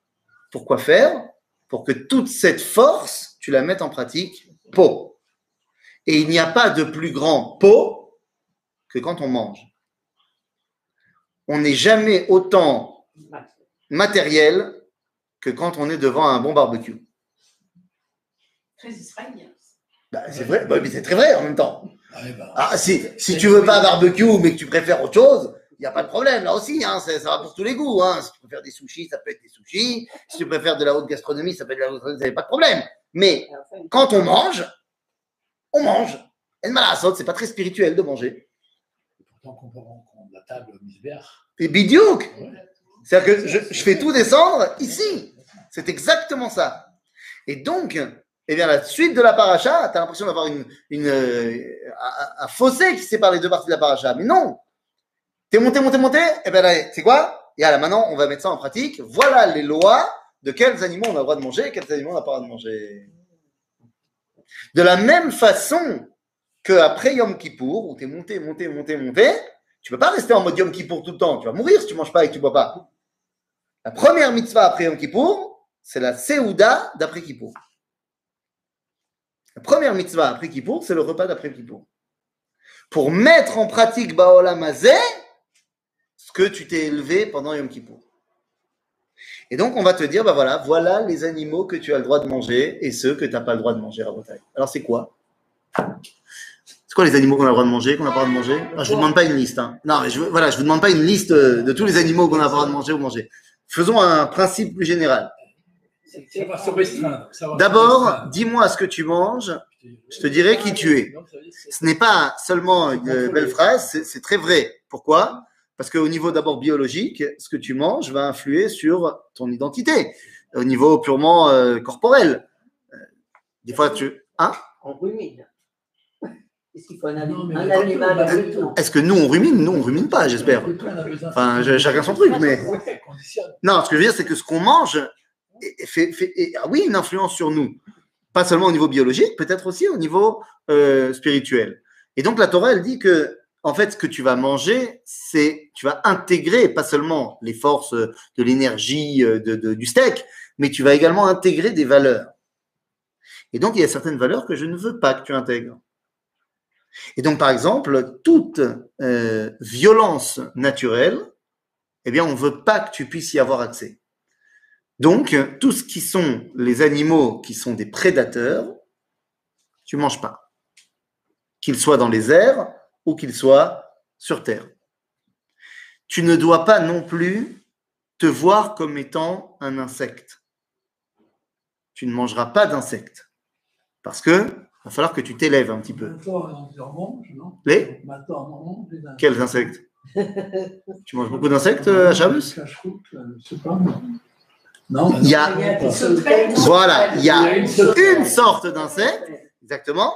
Pourquoi faire? Pour que toute cette force, tu la mettes en pratique, pot. Et il n'y a pas de plus grand pot que quand on mange. On n'est jamais autant matériel que quand on est devant un bon barbecue. Très israélien. Bah, c'est vrai, bah, mais c'est très vrai en même temps. Ouais, bah, Ah, si, si tu veux pas un barbecue, mais que tu préfères autre chose, il n'y a pas de problème. Là aussi, hein, ça, ça va pour tous les goûts. Hein. Si tu préfères des sushis, ça peut être des sushis. Si tu préfères de la haute gastronomie, ça peut être de la haute gastronomie, ça n'a pas de problème. Mais quand on mange, on mange. Et le malasot, c'est pas très spirituel de manger. pourtant, qu'on peut rendre la table au misbéach. Et bidiouk, Ouais. c'est-à-dire que je, je fais tout descendre ici. C'est exactement ça. Et donc, eh bien, la suite de la paracha, tu as l'impression d'avoir une, une, euh, un, un fossé qui sépare les deux parties de la paracha. Mais non T'es monté, monté, monté, et bien là, c'est quoi? Et là, maintenant, on va mettre ça en pratique. Voilà les lois de quels animaux on a le droit de manger et quels animaux on n'a pas le droit de manger. De la même façon qu'après Yom Kippour, où tu es monté, monté, monté, monté, tu peux pas rester en mode Yom Kippour tout le temps. Tu vas mourir si tu manges pas et que tu bois pas. La première mitzvah après Yom Kippour, c'est la Seouda d'après Kippour. La première mitzvah après Kippour, c'est le repas d'après Kippour. Pour mettre en pratique Baolam Hazeh, ce que tu t'es élevé pendant Yom Kippour. Et donc, on va te dire, bah voilà, voilà les animaux que tu as le droit de manger et ceux que tu n'as pas le droit de manger à Bretagne. Alors, c'est quoi? C'est quoi les animaux qu'on a le droit de manger, qu'on n'a pas le droit de manger? Ah, Je ne vous demande pas une liste. hein. Non, mais je, voilà, je vous demande pas une liste euh, de tous les animaux qu'on a le droit de manger ou manger. Faisons un principe plus général. D'abord, dis-moi ce que tu manges, je te dirai qui tu es. Ce n'est pas seulement une belle phrase, c'est très vrai. Pourquoi? Parce qu'au niveau d'abord biologique, ce que tu manges va influer sur ton identité, au niveau purement euh, corporel. Euh, Des fois, tu... Hein? En rumine. Est-ce qu'il faut un, Non, un animal. Est-ce que nous on rumine? Nous on rumine pas, j'espère. On Enfin, chacun son truc, mais. Non, ce que je veux dire, c'est que ce qu'on mange fait, fait- est- a, oui, une influence sur nous. Pas seulement au niveau biologique, peut-être aussi au niveau euh, spirituel. Et donc, la Torah, elle dit que, en fait, ce que tu vas manger, c'est, tu vas intégrer pas seulement les forces de l'énergie euh, du steak, mais tu vas également intégrer des valeurs. Et donc, il y a certaines valeurs que je ne veux pas que tu intègres. Et donc, par exemple, toute euh, violence naturelle, eh bien, on ne veut pas que tu puisses y avoir accès. Donc, tout ce qui sont les animaux qui sont des prédateurs, tu manges pas. Qu'ils soient dans les airs ou qu'ils soient sur terre. Tu ne dois pas non plus te voir comme étant un insecte. Tu ne mangeras pas d'insectes. Parce que va falloir que tu t'élèves un petit peu. Maintenant, on en mange, non? Les Maintenant, on en mange, les insectes. Quels insectes? Tu manges beaucoup d'insectes euh, à Shabbos. Non, Il y a- Voilà, il y a une sorte d'insecte, exactement,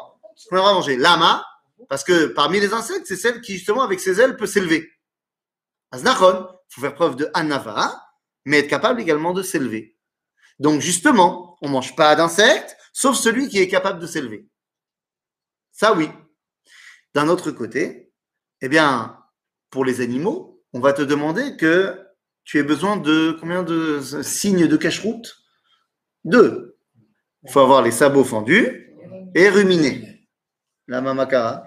qu'on va manger. Lama, parce que parmi les insectes, c'est celle qui, justement, avec ses ailes, peut s'élever. Aznachon, il faut faire preuve de anava, mais être capable également de s'élever. Donc, justement, on mange pas d'insectes, sauf celui qui est capable de s'élever. Ça, oui. D'un autre côté, eh bien, pour les animaux, on va te demander que tu aies besoin de combien de signes de cache-route? Deux. Il faut avoir les sabots fendus et ruminer. La mamakara.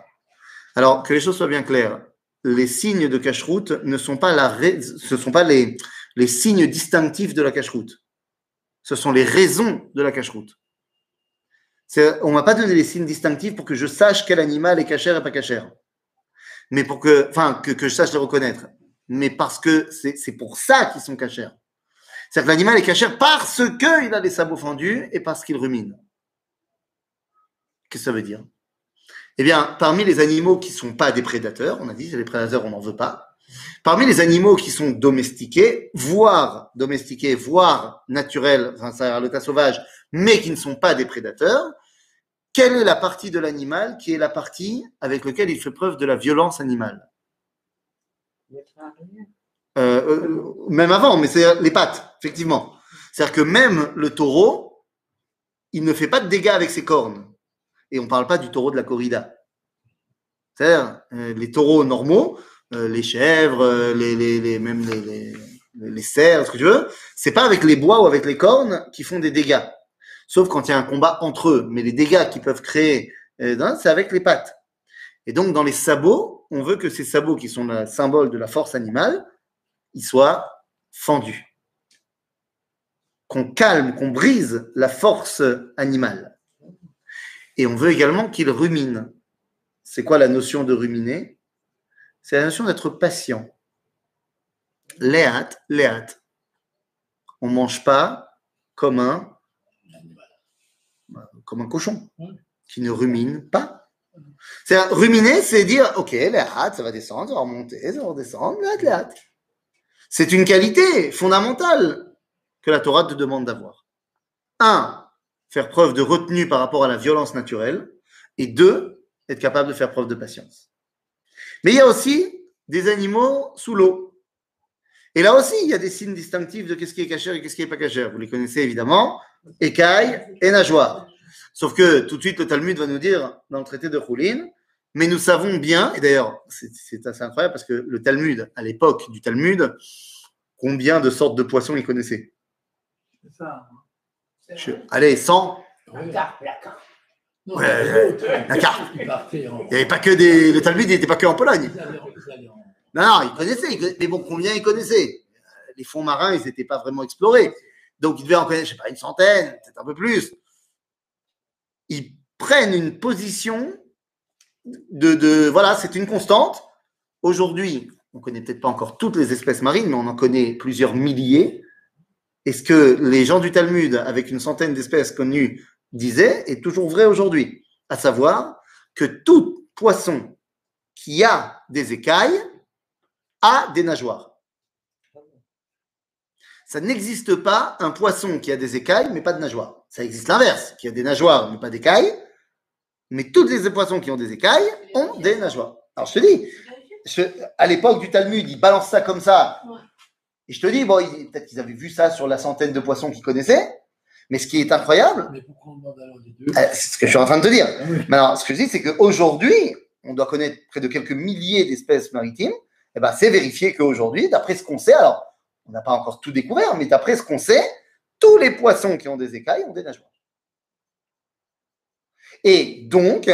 Alors, que les choses soient bien claires, les signes de cache-route ne sont pas la ce sont pas les, signes distinctifs de la cache-route. Ce sont les raisons de la cache-route. On m'a pas donné les signes distinctifs pour que je sache quel animal est cachère et pas cachère. Mais pour que, enfin, que, je sache les reconnaître. Mais parce que c'est c'est pour ça qu'ils sont cachères. C'est-à-dire que l'animal est cachère parce qu'il a les sabots fendus et parce qu'il rumine. Qu'est-ce que ça veut dire? Eh bien, parmi les animaux qui ne sont pas des prédateurs, on a dit, les prédateurs, on n'en veut pas. Parmi les animaux qui sont domestiqués, voire domestiqués, voire naturels, enfin, ça à l'état sauvage, mais qui ne sont pas des prédateurs, quelle est la partie de l'animal qui est la partie avec laquelle il fait preuve de la violence animale? Euh, euh, même avant, mais c'est les pattes, effectivement. C'est-à-dire que même le taureau, il ne fait pas de dégâts avec ses cornes. Et on ne parle pas du taureau de la corrida. C'est-à-dire, euh, les taureaux normaux, euh, les chèvres, euh, les, les, les, même les, les, cerfs, ce que tu veux, c'est pas avec les bois ou avec les cornes qui font des dégâts. Sauf quand il y a un combat entre eux. Mais les dégâts qu'ils peuvent créer, euh, c'est avec les pattes. Et donc, dans les sabots, on veut que ces sabots, qui sont le symbole de la force animale, ils soient fendus. Qu'on calme, qu'on brise la force animale. Et on veut également qu'ils ruminent. C'est quoi la notion de ruminer? C'est la notion d'être patient. Léat, léat. On ne mange pas comme un, comme un cochon qui ne rumine pas. C'est ruminer, c'est dire, ok, léat, ça va descendre, ça va remonter, ça va redescendre, léat, léat. C'est une qualité fondamentale que la Torah te demande d'avoir. Un, faire preuve de retenue par rapport à la violence naturelle. Et deux, être capable de faire preuve de patience. Mais il y a aussi des animaux sous l'eau. Et là aussi, il y a des signes distinctifs de qu'est-ce qui est cachère et qu'est-ce qui n'est pas cachère. Vous les connaissez évidemment, écailles et nageoires. Sauf que tout de suite, le Talmud va nous dire dans le traité de Choulin, mais nous savons bien, et d'ailleurs, c'est- assez incroyable parce que le Talmud, à l'époque du Talmud, combien de sortes de poissons il connaissait? Ça. Je- Allez, 100 Ouais. La carte, la. Non, Ouais, la Il n'y avait pas que des. Le Talmud n'était pas que en Pologne. Non, non, ils connaissaient. ils Mais bon, combien ils connaissaient Les fonds marins, ils n'étaient pas vraiment explorés. Donc, ils devaient en connaître, je sais pas, une centaine, peut-être un peu plus. Ils prennent une position de. de voilà, c'est une constante. Aujourd'hui, on ne connaît peut-être pas encore toutes les espèces marines, mais on en connaît plusieurs milliers. Et ce que les gens du Talmud, avec une centaine d'espèces connues, disaient est toujours vrai aujourd'hui. À savoir que tout poisson qui a des écailles a des nageoires. Ça n'existe pas un poisson qui a des écailles mais pas de nageoires. Ça existe l'inverse, qui a des nageoires mais pas d'écailles. Mais toutes les poissons qui ont des écailles ont des nageoires. Alors je te dis, à l'époque du Talmud, ils balancent ça comme ça. Et je te dis, bon, peut-être qu'ils avaient vu ça sur la centaine de poissons qu'ils connaissaient. Mais ce qui est incroyable, Mais pourquoi on demande alors les deux euh, c'est ce que je suis en train de te dire. Ah oui. Mais alors, ce que je dis, c'est qu'aujourd'hui, on doit connaître près de quelques milliers d'espèces maritimes. Et ben, c'est vérifié qu'aujourd'hui, d'après ce qu'on sait, alors, on n'a pas encore tout découvert, mais d'après ce qu'on sait, tous les poissons qui ont des écailles ont des nageoires. Et donc,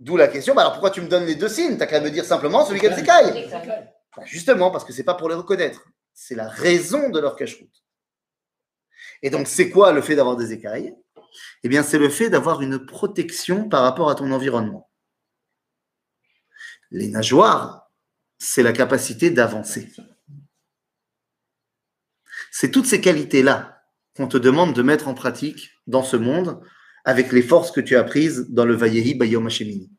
d'où la question, bah alors pourquoi tu me donnes les deux signes? T'as qu'à me dire simplement celui qui a des écailles. Bah, Justement, parce que c'est pas pour les reconnaître. C'est la raison de leur cache-route. Et donc, c'est quoi le fait d'avoir des écailles? Eh bien, c'est le fait d'avoir une protection par rapport à ton environnement. Les nageoires, c'est la capacité d'avancer. C'est toutes ces qualités-là qu'on te demande de mettre en pratique dans ce monde avec les forces que tu as prises dans le Vayehi Bayom Hashemini.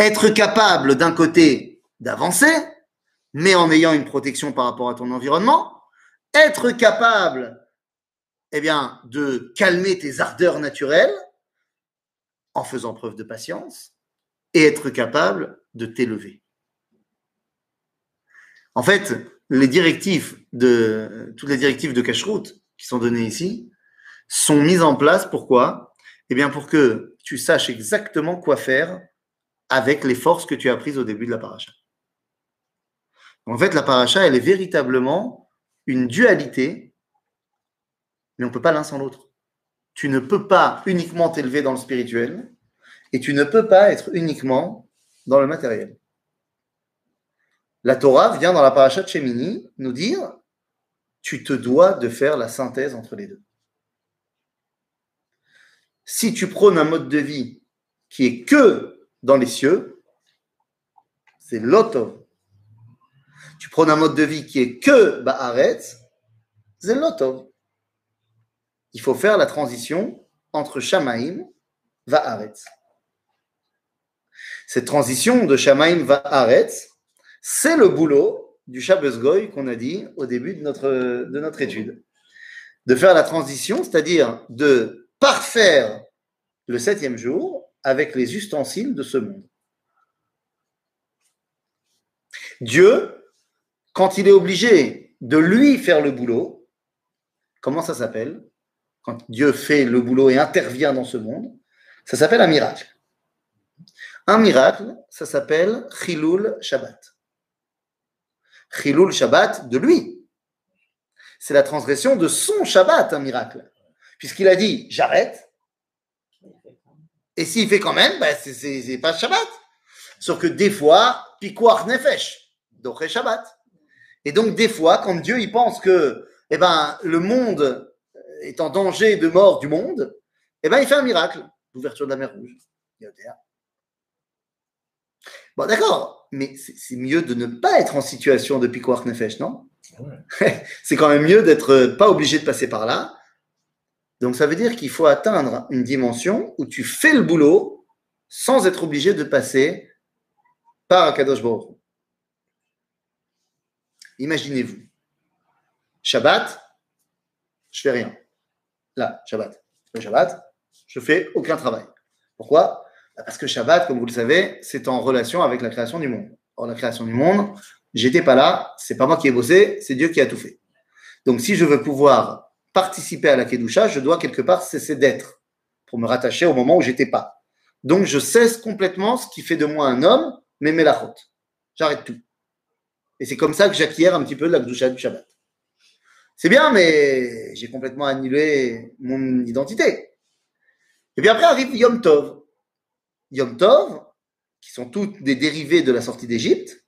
Être capable d'un côté d'avancer, mais en ayant une protection par rapport à ton environnement, être capable eh bien, de calmer tes ardeurs naturelles en faisant preuve de patience et être capable de t'élever. En fait, les directives de, toutes les directives de cache-route qui sont données ici sont mises en place. Pourquoi? Eh bien, pour que tu saches exactement quoi faire avec les forces que tu as prises au début de la paracha. En fait, la paracha, elle est véritablement une dualité, mais on ne peut pas l'un sans l'autre. Tu ne peux pas uniquement t'élever dans le spirituel et tu ne peux pas être uniquement dans le matériel. La Torah vient dans la paracha de Shemini nous dire tu te dois de faire la synthèse entre les deux. Si tu prônes un mode de vie qui est que dans les cieux, c'est l'auto. Tu prônes un mode de vie qui est que Ba'aretz, l'auto. Il faut faire la transition entre Shamaim Va'aretz. Cette transition de Shamaim Va'aretz, c'est le boulot du Shabbos qu'on a dit au début de notre, de notre étude. De faire la transition, c'est-à-dire de parfaire le septième jour avec les ustensiles de ce monde. Dieu, quand il est obligé de lui faire le boulot, comment ça s'appelle Quand Dieu fait le boulot et intervient dans ce monde, ça s'appelle un miracle. Un miracle, ça s'appelle Chilul Shabbat. Chilul Shabbat de lui. C'est la transgression de son Shabbat, un miracle. Puisqu'il a dit j'arrête, et s'il fait quand même, ben c'est- pas Shabbat. Sauf que des fois, Pikuach Nefesh, Doché Shabbat. Et donc, des fois, quand Dieu il pense que eh ben, le monde est en danger de mort du monde, eh ben, il fait un miracle. L'ouverture de la mer Rouge. Bon, d'accord, mais c'est mieux de ne pas être en situation de Pikuach Nefesh, non? Ouais. c'est quand même mieux d'être pas obligé de passer par là. Donc ça veut dire qu'il faut atteindre une dimension où tu fais le boulot sans être obligé de passer par Akadosh Baruch. Imaginez-vous. Shabbat, je fais rien. Là, Shabbat. Le Shabbat, je fais aucun travail. Pourquoi? Bah, Parce que Shabbat, comme vous le savez, c'est en relation avec la création du monde. Or, la création du monde, j'étais pas là, c'est pas moi qui ai bossé, c'est Dieu qui a tout fait. Donc, si je veux pouvoir participer à la Kedusha, je dois quelque part cesser d'être pour me rattacher au moment où j'étais pas. Donc, je cesse complètement ce qui fait de moi un homme, mais melachot. J'arrête tout. Et c'est comme ça que j'acquiers un petit peu la Kedusha du Shabbat. C'est bien, mais j'ai complètement annulé mon identité. Et puis après arrive Yom Tov. Yom Tov, qui sont toutes des dérivés de la sortie d'Égypte,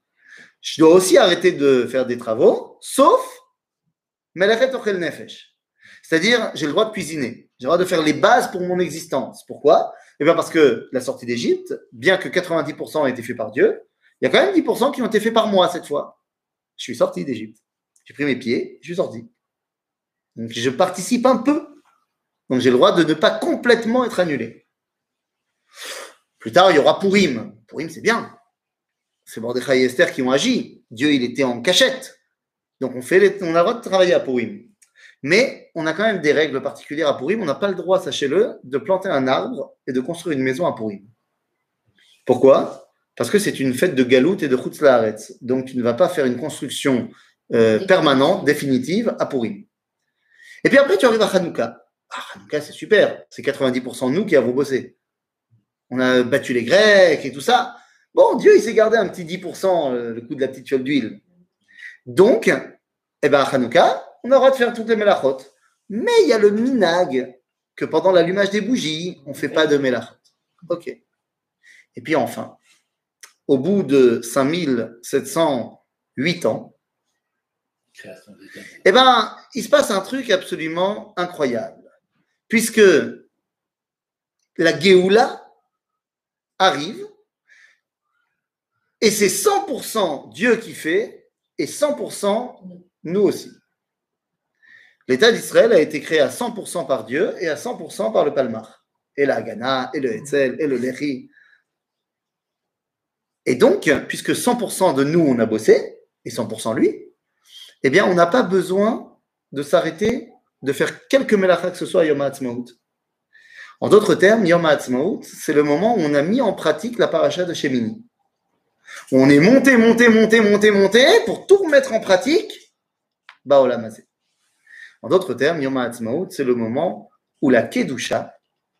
je dois aussi arrêter de faire des travaux, sauf Melachet Ochel Nefesh. C'est-à-dire, j'ai le droit de cuisiner. J'ai le droit de faire les bases pour mon existence. Pourquoi? Eh bien parce que la sortie d'Égypte, bien que 90% a été fait par Dieu, il y a quand même 10% qui ont été faits par moi cette fois. Je suis sorti d'Égypte. J'ai pris mes pieds, je suis sorti. Donc je participe un peu. Donc j'ai le droit de ne pas complètement être annulé. Plus tard, il y aura Purim. Purim, c'est bien. C'est Mordechai et Esther qui ont agi. Dieu, il était en cachette. Donc on, fait les- on a le droit de travailler à Purim. Mais on a quand même des règles particulières à Purim. On n'a pas le droit, sachez-le, de planter un arbre et de construire une maison à Purim. Pourquoi? Parce que c'est une fête de galoute et de Chutzlaaretz. Donc tu ne vas pas faire une construction euh, permanente, définitive à Purim. Et puis après, tu arrives à Hanouka. Ah, Hanouka, c'est super. C'est 90% de nous qui avons bossé. On a battu les Grecs et tout ça. Bon, Dieu, il s'est gardé un petit 10%, euh, le coup de la petite fiole d'huile. Donc, eh ben, à Hanouka, on aura de faire toutes les mélachot. Mais il y a le minag que pendant l'allumage des bougies, on ne fait pas de mélachot. Ok. Et puis enfin, au bout de 5708 ans, eh ben, il se passe un truc absolument incroyable. Puisque la Géoula arrive et c'est 100% Dieu qui fait et 100% nous aussi. L'État d'Israël a été créé à 100% par Dieu et à 100% par le Palmar. Et la Haganah, et le Hetzel, et le Lehi. Et donc, puisque 100% de nous, on a bossé, et 100% lui, eh bien, on n'a pas besoin de s'arrêter, de faire quelques melachas que ce soit à Yom HaAtzmaut. En d'autres termes, Yom HaAtzmaut, c'est le moment où on a mis en pratique la paracha de Shemini. On est monté, monté, monté, monté, monté pour tout remettre en pratique. Baolam. En d'autres termes, Yom HaAtzmaut, c'est le moment où la Kedusha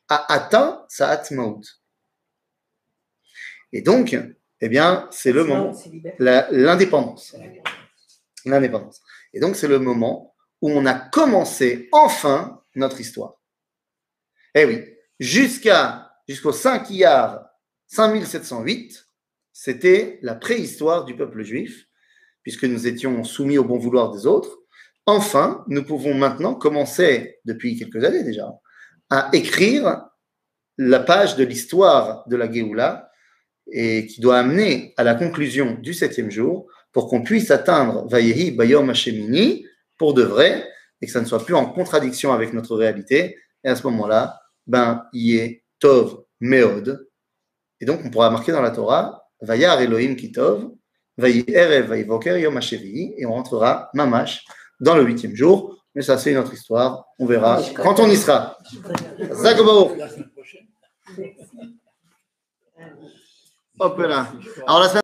a atteint sa Hatzmaut. Et donc, eh bien, c'est le moment, l'indépendance. L'indépendance. Et donc, c'est le moment où on a commencé enfin notre histoire. Eh oui, jusqu'à, jusqu'au 5 Iyar 5708, c'était la préhistoire du peuple juif, puisque nous étions soumis au bon vouloir des autres. Enfin, nous pouvons maintenant commencer, depuis quelques années déjà, à écrire la page de l'histoire de la Géoula et qui doit amener à la conclusion du septième jour pour qu'on puisse atteindre Vayehi Bayom Hashemini pour de vrai et que ça ne soit plus en contradiction avec notre réalité. Et à ce moment-là, ben, Yé Tov Meod. Et donc, on pourra marquer dans la Torah Vayar Elohim Kitov, Vayi Erev Vayivoker Yom Hashevi, et on rentrera Mamash dans le huitième jour. Mais ça, c'est une autre histoire. On verra quand on y sera. Zagobo. La semaine